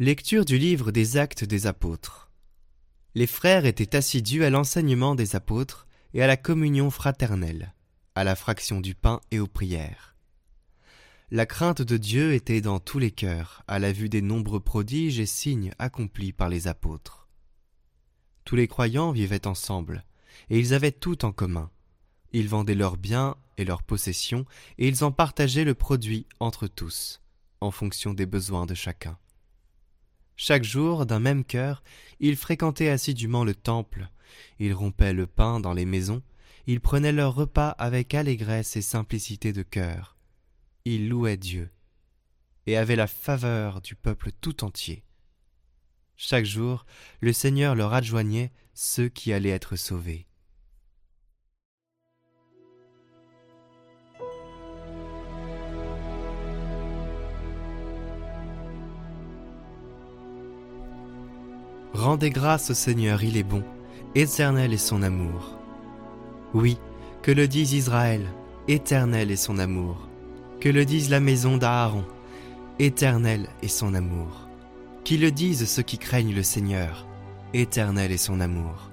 Lecture du livre des Actes des Apôtres. Les frères étaient assidus à l'enseignement des apôtres et à la communion fraternelle, à la fraction du pain et aux prières. La crainte de Dieu était dans tous les cœurs, à la vue des nombreux prodiges et signes accomplis par les apôtres. Tous les croyants vivaient ensemble, et ils avaient tout en commun. Ils vendaient leurs biens et leurs possessions, et ils en partageaient le produit entre tous, en fonction des besoins de chacun. Chaque jour, d'un même cœur, ils fréquentaient assidûment le temple, ils rompaient le pain dans les maisons, ils prenaient leur repas avec allégresse et simplicité de cœur. Ils louaient Dieu et avaient la faveur du peuple tout entier. Chaque jour, le Seigneur leur adjoignait ceux qui allaient être sauvés. Rendez grâce au Seigneur, il est bon, éternel est son amour. Oui, que le dise Israël, éternel est son amour. Que le dise la maison d'Aaron, éternel est son amour. Qui le disent ceux qui craignent le Seigneur, éternel est son amour.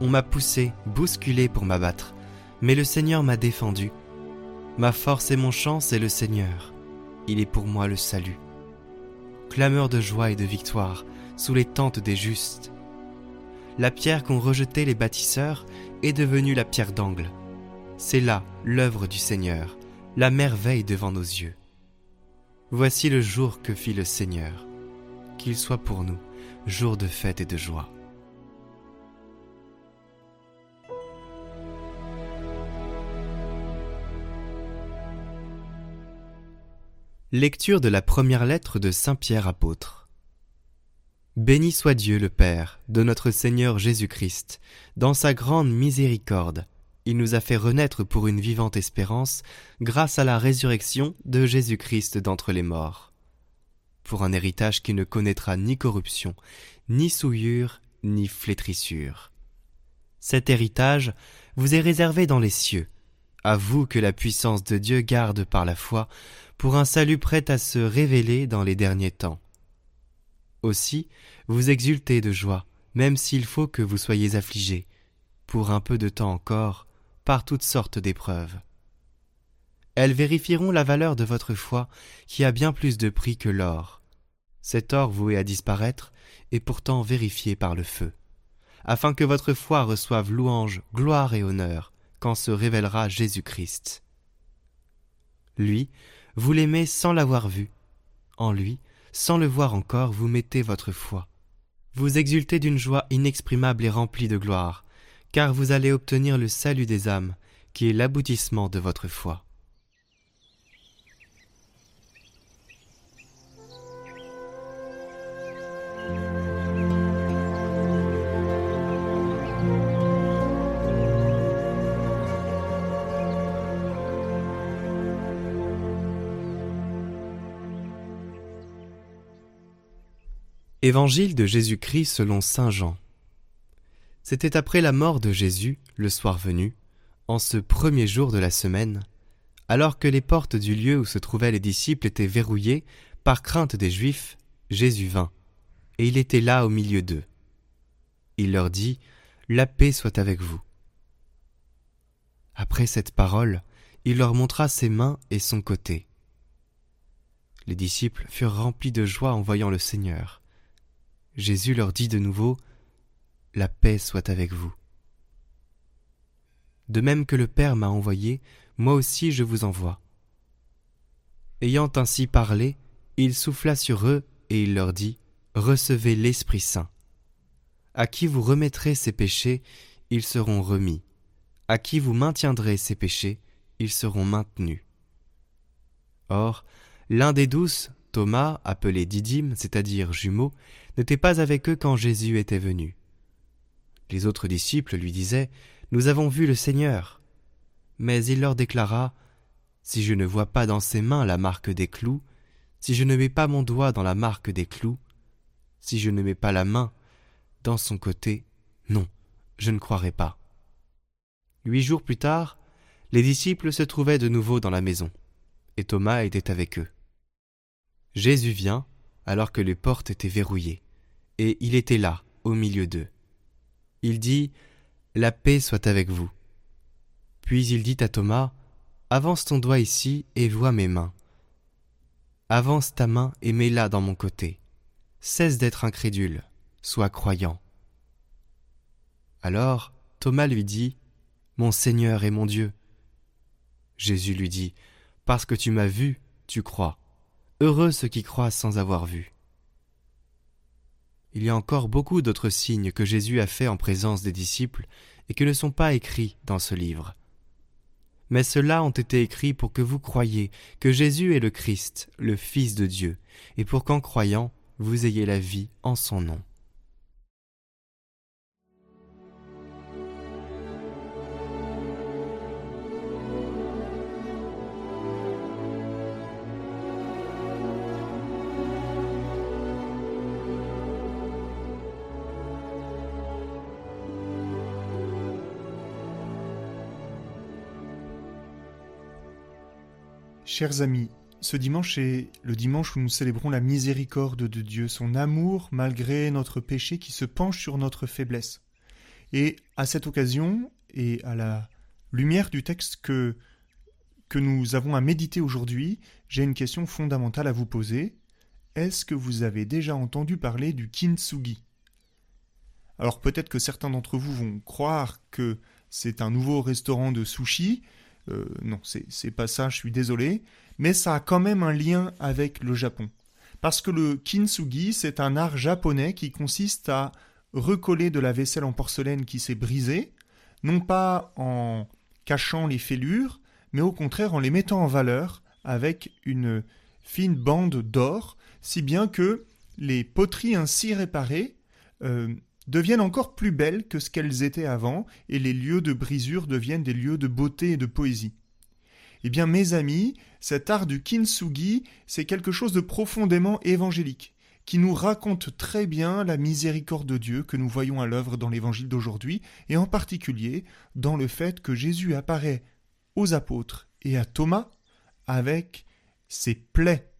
On m'a poussé, bousculé pour m'abattre, mais le Seigneur m'a défendu. Ma force et mon chant, c'est le Seigneur. Il est pour moi le salut. Clameur de joie et de victoire, sous les tentes des justes. La pierre qu'ont rejetée les bâtisseurs est devenue la pierre d'angle. C'est là l'œuvre du Seigneur, la merveille devant nos yeux. Voici le jour que fit le Seigneur, qu'il soit pour nous jour de fête et de joie. Lecture de la première lettre de Saint Pierre apôtre. Béni soit Dieu le Père de notre Seigneur Jésus-Christ, dans sa grande miséricorde. Il nous a fait renaître pour une vivante espérance grâce à la résurrection de Jésus-Christ d'entre les morts, pour un héritage qui ne connaîtra ni corruption, ni souillure, ni flétrissure. Cet héritage vous est réservé dans les cieux, à vous que la puissance de Dieu garde par la foi, pour un salut prêt à se révéler dans les derniers temps. Aussi, vous exultez de joie, même s'il faut que vous soyez affligés, pour un peu de temps encore, par toutes sortes d'épreuves. Elles vérifieront la valeur de votre foi, qui a bien plus de prix que l'or. Cet or voué à disparaître est pourtant vérifié par le feu, afin que votre foi reçoive louange, gloire et honneur, quand se révélera Jésus-Christ. Lui, vous l'aimez sans l'avoir vu. En lui, sans le voir encore, vous mettez votre foi. Vous exultez d'une joie inexprimable et remplie de gloire, car vous allez obtenir le salut des âmes, qui est l'aboutissement de votre foi. Évangile de Jésus-Christ selon Saint Jean. C'était après la mort de Jésus, le soir venu, en ce premier jour de la semaine, alors que les portes du lieu où se trouvaient les disciples étaient verrouillées par crainte des Juifs, Jésus vint, et il était là au milieu d'eux. Il leur dit, La paix soit avec vous. Après cette parole, il leur montra ses mains et son côté. Les disciples furent remplis de joie en voyant le Seigneur. Jésus leur dit de nouveau La paix soit avec vous. De même que le Père m'a envoyé, moi aussi je vous envoie. Ayant ainsi parlé, il souffla sur eux et il leur dit Recevez l'Esprit Saint. À qui vous remettrez ces péchés, ils seront remis. À qui vous maintiendrez ces péchés, ils seront maintenus. Or, l'un des douze, Thomas, appelé Didyme, c'est-à-dire jumeau, n'était pas avec eux quand Jésus était venu. Les autres disciples lui disaient Nous avons vu le Seigneur. Mais il leur déclara Si je ne vois pas dans ses mains la marque des clous, si je ne mets pas mon doigt dans la marque des clous, si je ne mets pas la main dans son côté, non, je ne croirai pas. Huit jours plus tard, les disciples se trouvaient de nouveau dans la maison, et Thomas était avec eux. Jésus vient, alors que les portes étaient verrouillées, et il était là, au milieu d'eux. Il dit La paix soit avec vous. Puis il dit à Thomas Avance ton doigt ici et vois mes mains. Avance ta main et mets-la dans mon côté. Cesse d'être incrédule, sois croyant. Alors Thomas lui dit Mon Seigneur et mon Dieu. Jésus lui dit Parce que tu m'as vu, tu crois. Heureux ceux qui croient sans avoir vu. Il y a encore beaucoup d'autres signes que Jésus a faits en présence des disciples et qui ne sont pas écrits dans ce livre. Mais ceux-là ont été écrits pour que vous croyiez que Jésus est le Christ, le Fils de Dieu, et pour qu'en croyant, vous ayez la vie en son nom. Chers amis, ce dimanche est le dimanche où nous célébrons la miséricorde de Dieu, son amour malgré notre péché qui se penche sur notre faiblesse. Et à cette occasion, et à la lumière du texte que, que nous avons à méditer aujourd'hui, j'ai une question fondamentale à vous poser. Est-ce que vous avez déjà entendu parler du kintsugi? Alors peut-être que certains d'entre vous vont croire que c'est un nouveau restaurant de sushi, euh, non, c'est pas ça, je suis désolé. Mais ça a quand même un lien avec le Japon. Parce que le kintsugi, c'est un art japonais qui consiste à recoller de la vaisselle en porcelaine qui s'est brisée, non pas en cachant les fêlures, mais au contraire en les mettant en valeur avec une fine bande d'or, si bien que les poteries ainsi réparées euh, deviennent encore plus belles que ce qu'elles étaient avant, et les lieux de brisure deviennent des lieux de beauté et de poésie. Eh bien, mes amis, cet art du kintsugi, c'est quelque chose de profondément évangélique, qui nous raconte très bien la miséricorde de Dieu que nous voyons à l'œuvre dans l'évangile d'aujourd'hui, et en particulier dans le fait que Jésus apparaît aux apôtres et à Thomas avec ses plaies,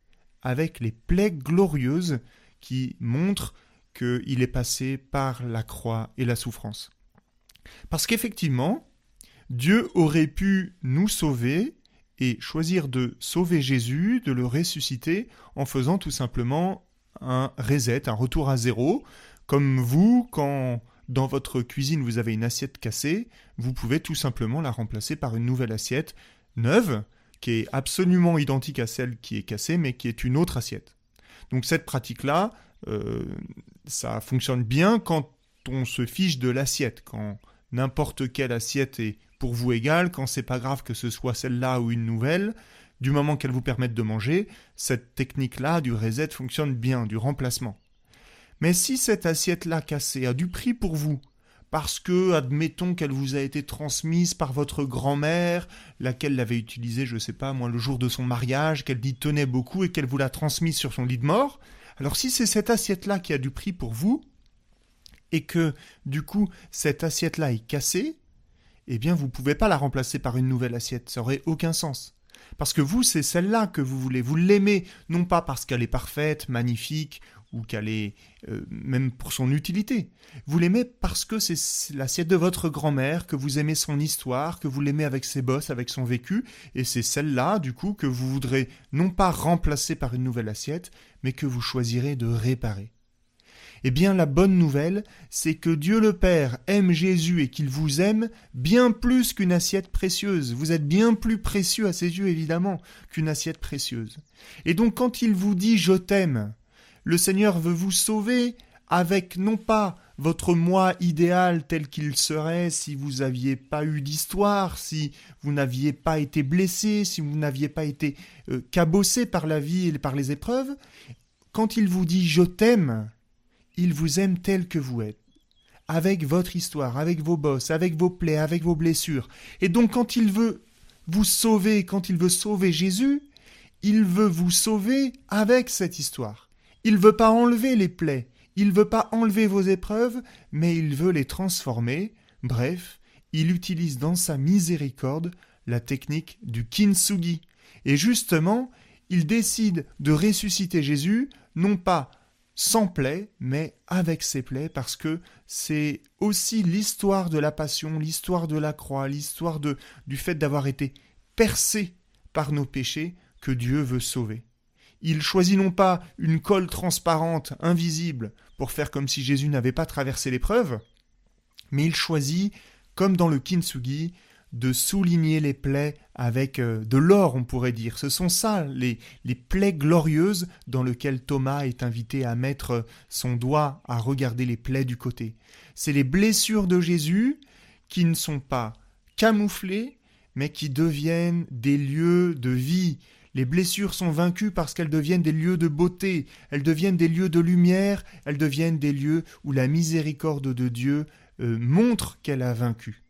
avec les plaies glorieuses qui montrent qu'il est passé par la croix et la souffrance. Parce qu'effectivement, Dieu aurait pu nous sauver et choisir de sauver Jésus, de le ressusciter, en faisant tout simplement un reset, un retour à zéro, comme vous, quand dans votre cuisine vous avez une assiette cassée, vous pouvez tout simplement la remplacer par une nouvelle assiette neuve, qui est absolument identique à celle qui est cassée, mais qui est une autre assiette. Donc cette pratique-là, ça fonctionne bien quand on se fiche de l'assiette, quand n'importe quelle assiette est pour vous égale, quand c'est pas grave que ce soit celle-là ou une nouvelle, du moment qu'elle vous permette de manger, cette technique-là du reset fonctionne bien, du remplacement. Mais si cette assiette-là cassée a du prix pour vous, parce que, admettons qu'elle vous a été transmise par votre grand-mère, laquelle l'avait utilisée, je sais pas, moi, le jour de son mariage, qu'elle dit tenait beaucoup et qu'elle vous l'a transmise sur son lit de mort, alors si c'est cette assiette-là qui a du prix pour vous, et que du coup cette assiette-là est cassée, eh bien vous ne pouvez pas la remplacer par une nouvelle assiette, ça aurait aucun sens. Parce que vous, c'est celle-là que vous voulez. Vous l'aimez, non pas parce qu'elle est parfaite, magnifique, ou qu'elle est euh, même pour son utilité. Vous l'aimez parce que c'est l'assiette de votre grand-mère, que vous aimez son histoire, que vous l'aimez avec ses bosses, avec son vécu, et c'est celle-là, du coup, que vous voudrez non pas remplacer par une nouvelle assiette, mais que vous choisirez de réparer. Eh bien, la bonne nouvelle, c'est que Dieu le Père aime Jésus et qu'il vous aime bien plus qu'une assiette précieuse. Vous êtes bien plus précieux à ses yeux, évidemment, qu'une assiette précieuse. Et donc, quand il vous dit je t'aime, le Seigneur veut vous sauver avec non pas votre moi idéal tel qu'il serait si vous n'aviez pas eu d'histoire, si vous n'aviez pas été blessé, si vous n'aviez pas été euh, cabossé par la vie et par les épreuves. Quand il vous dit je t'aime, il vous aime tel que vous êtes avec votre histoire, avec vos bosses, avec vos plaies, avec vos blessures. Et donc quand il veut vous sauver, quand il veut sauver Jésus, il veut vous sauver avec cette histoire. Il ne veut pas enlever les plaies, il ne veut pas enlever vos épreuves, mais il veut les transformer. Bref, il utilise dans sa miséricorde la technique du kintsugi. Et justement, il décide de ressusciter Jésus, non pas sans plaies, mais avec ses plaies, parce que c'est aussi l'histoire de la passion, l'histoire de la croix, l'histoire du fait d'avoir été percé par nos péchés que Dieu veut sauver. Il choisit non pas une colle transparente, invisible, pour faire comme si Jésus n'avait pas traversé l'épreuve, mais il choisit, comme dans le kintsugi, de souligner les plaies avec euh, de l'or, on pourrait dire. Ce sont ça, les, les plaies glorieuses dans lesquelles Thomas est invité à mettre son doigt à regarder les plaies du côté. C'est les blessures de Jésus qui ne sont pas camouflées, mais qui deviennent des lieux de vie. Les blessures sont vaincues parce qu'elles deviennent des lieux de beauté, elles deviennent des lieux de lumière, elles deviennent des lieux où la miséricorde de Dieu euh, montre qu'elle a vaincu.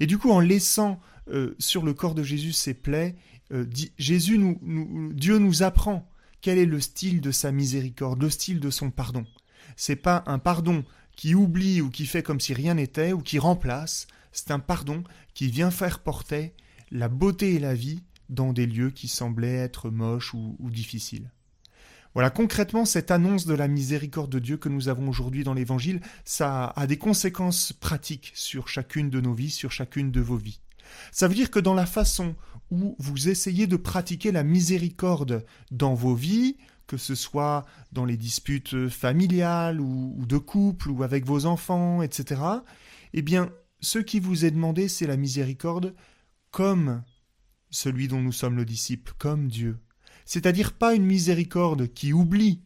Et du coup, en laissant euh, sur le corps de Jésus ses plaies, euh, Dieu nous apprend quel est le style de sa miséricorde, le style de son pardon. C'est pas un pardon qui oublie ou qui fait comme si rien n'était ou qui remplace, c'est un pardon qui vient faire porter la beauté et la vie dans des lieux qui semblaient être moches ou difficiles. Voilà, concrètement, cette annonce de la miséricorde de Dieu que nous avons aujourd'hui dans l'Évangile, ça a des conséquences pratiques sur chacune de nos vies, sur chacune de vos vies. Ça veut dire que dans la façon où vous essayez de pratiquer la miséricorde dans vos vies, que ce soit dans les disputes familiales ou, de couple ou avec vos enfants, etc., eh bien, ce qui vous est demandé, c'est la miséricorde comme celui dont nous sommes le disciple, comme Dieu c'est-à-dire pas une miséricorde qui oublie,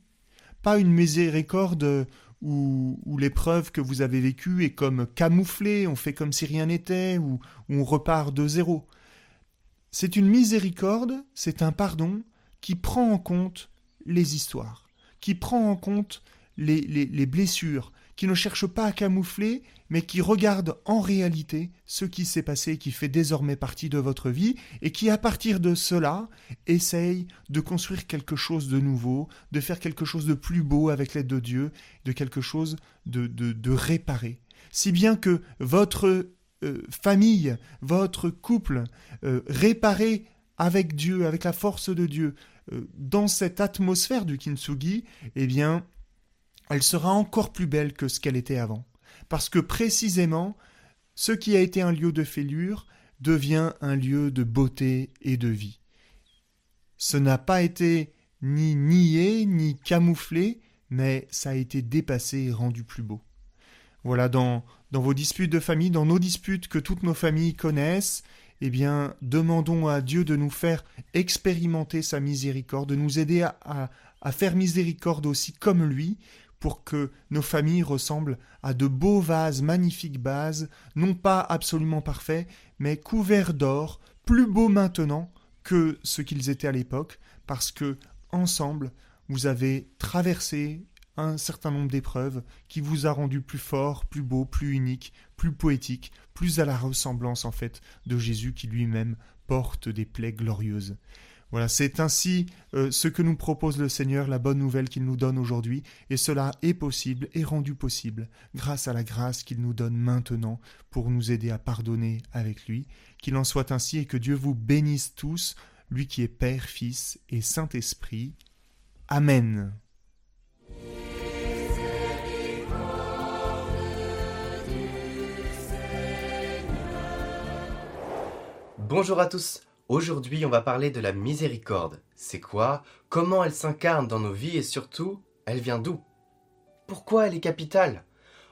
pas une miséricorde où, l'épreuve que vous avez vécue est comme camouflée, on fait comme si rien n'était, ou, on repart de zéro. C'est une miséricorde, c'est un pardon qui prend en compte les histoires, qui prend en compte les blessures, qui ne cherche pas à camoufler, mais qui regarde en réalité ce qui s'est passé, qui fait désormais partie de votre vie, et qui à partir de cela essaye de construire quelque chose de nouveau, de faire quelque chose de plus beau avec l'aide de Dieu, de quelque chose de, de, réparé. Si bien que votre euh, famille, votre couple, euh, réparé avec Dieu, avec la force de Dieu, euh, dans cette atmosphère du kintsugi, eh bien, elle sera encore plus belle que ce qu'elle était avant. Parce que précisément, ce qui a été un lieu de fêlure devient un lieu de beauté et de vie. Ce n'a pas été ni nié, ni camouflé, mais ça a été dépassé et rendu plus beau. Voilà, dans, vos disputes de famille, dans nos disputes que toutes nos familles connaissent, eh bien, demandons à Dieu de nous faire expérimenter sa miséricorde, de nous aider à faire miséricorde aussi comme lui, pour que nos familles ressemblent à de beaux vases, magnifiques vases, non pas absolument parfaits, mais couverts d'or, plus beaux maintenant que ce qu'ils étaient à l'époque, parce que, ensemble, vous avez traversé un certain nombre d'épreuves qui vous a rendu plus fort, plus beau, plus unique, plus poétique, plus à la ressemblance en fait de Jésus qui lui-même porte des plaies glorieuses. Voilà, c'est ainsi euh, ce que nous propose le Seigneur, la bonne nouvelle qu'il nous donne aujourd'hui, et cela est possible et rendu possible grâce à la grâce qu'il nous donne maintenant pour nous aider à pardonner avec lui. Qu'il en soit ainsi et que Dieu vous bénisse tous, lui qui est Père, Fils et Saint-Esprit. Amen. Bonjour à tous. Aujourd'hui, on va parler de la miséricorde. C'est quoi? Comment elle s'incarne dans nos vies et surtout, elle vient d'où? Pourquoi elle est capitale?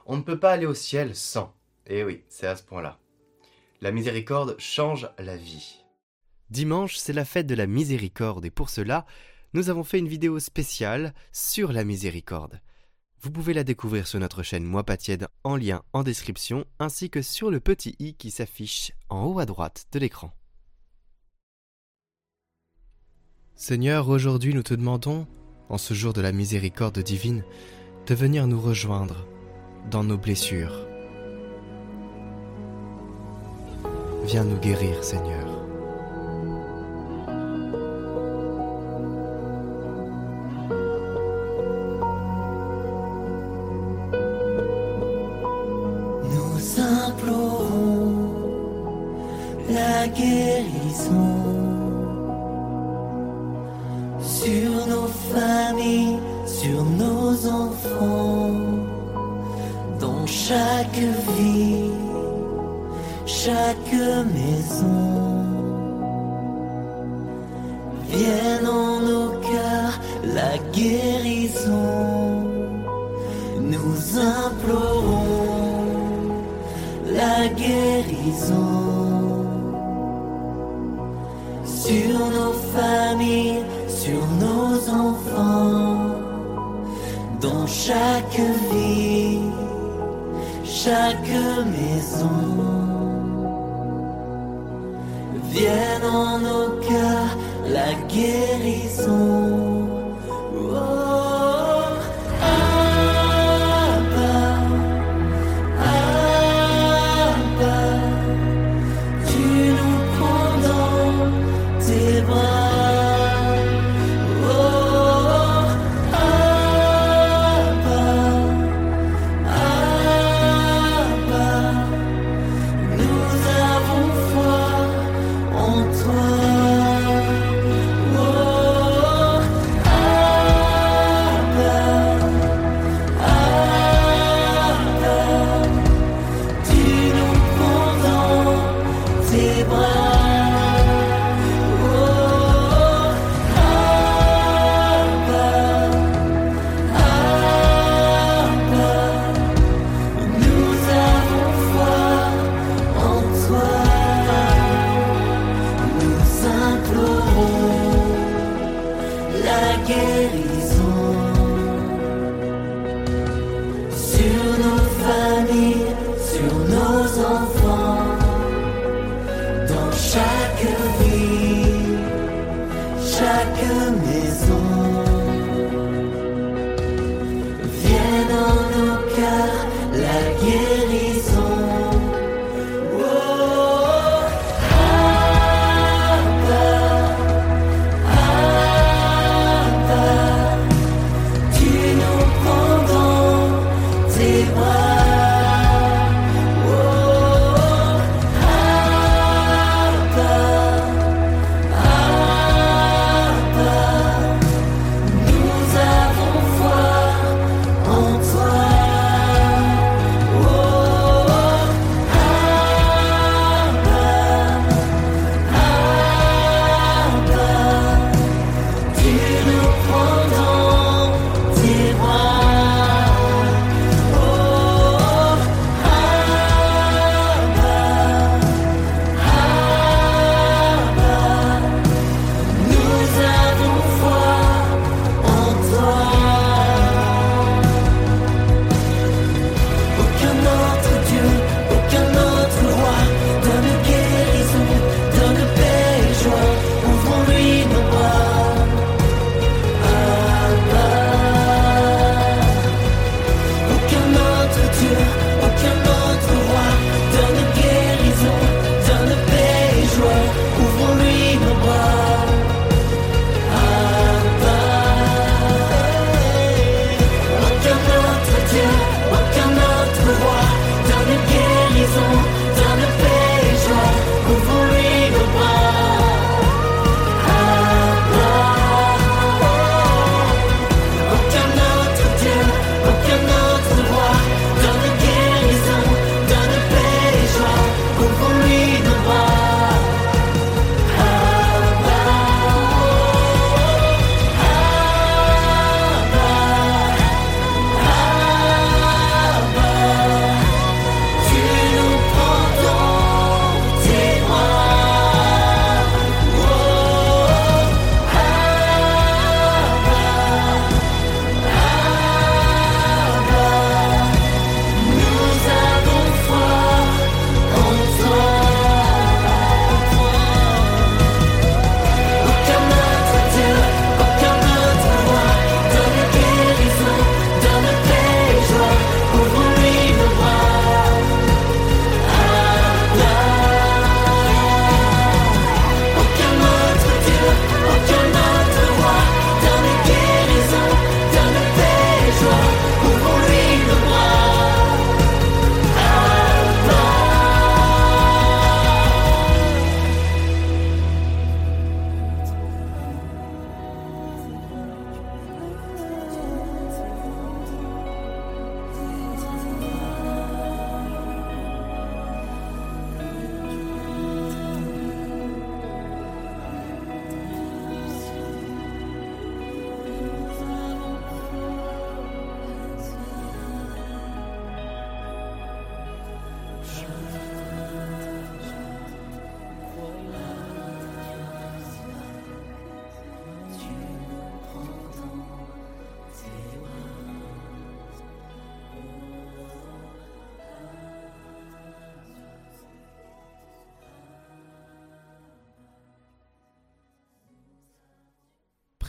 On ne peut pas aller au ciel sans. Eh oui, c'est à ce point-là. La miséricorde change la vie. Dimanche, c'est la fête de la miséricorde et pour cela, nous avons fait une vidéo spéciale sur la miséricorde. Vous pouvez la découvrir sur notre chaîne Moi pas tiède en lien en description ainsi que sur le petit i qui s'affiche en haut à droite de l'écran. Seigneur, aujourd'hui nous te demandons, en ce jour de la miséricorde divine, de venir nous rejoindre dans nos blessures. Viens nous guérir, Seigneur. Nous implorons la guérison guérison sur nos familles, sur nos enfants, dans chaque vie, chaque maison. Vienne en nos cœurs la guérison.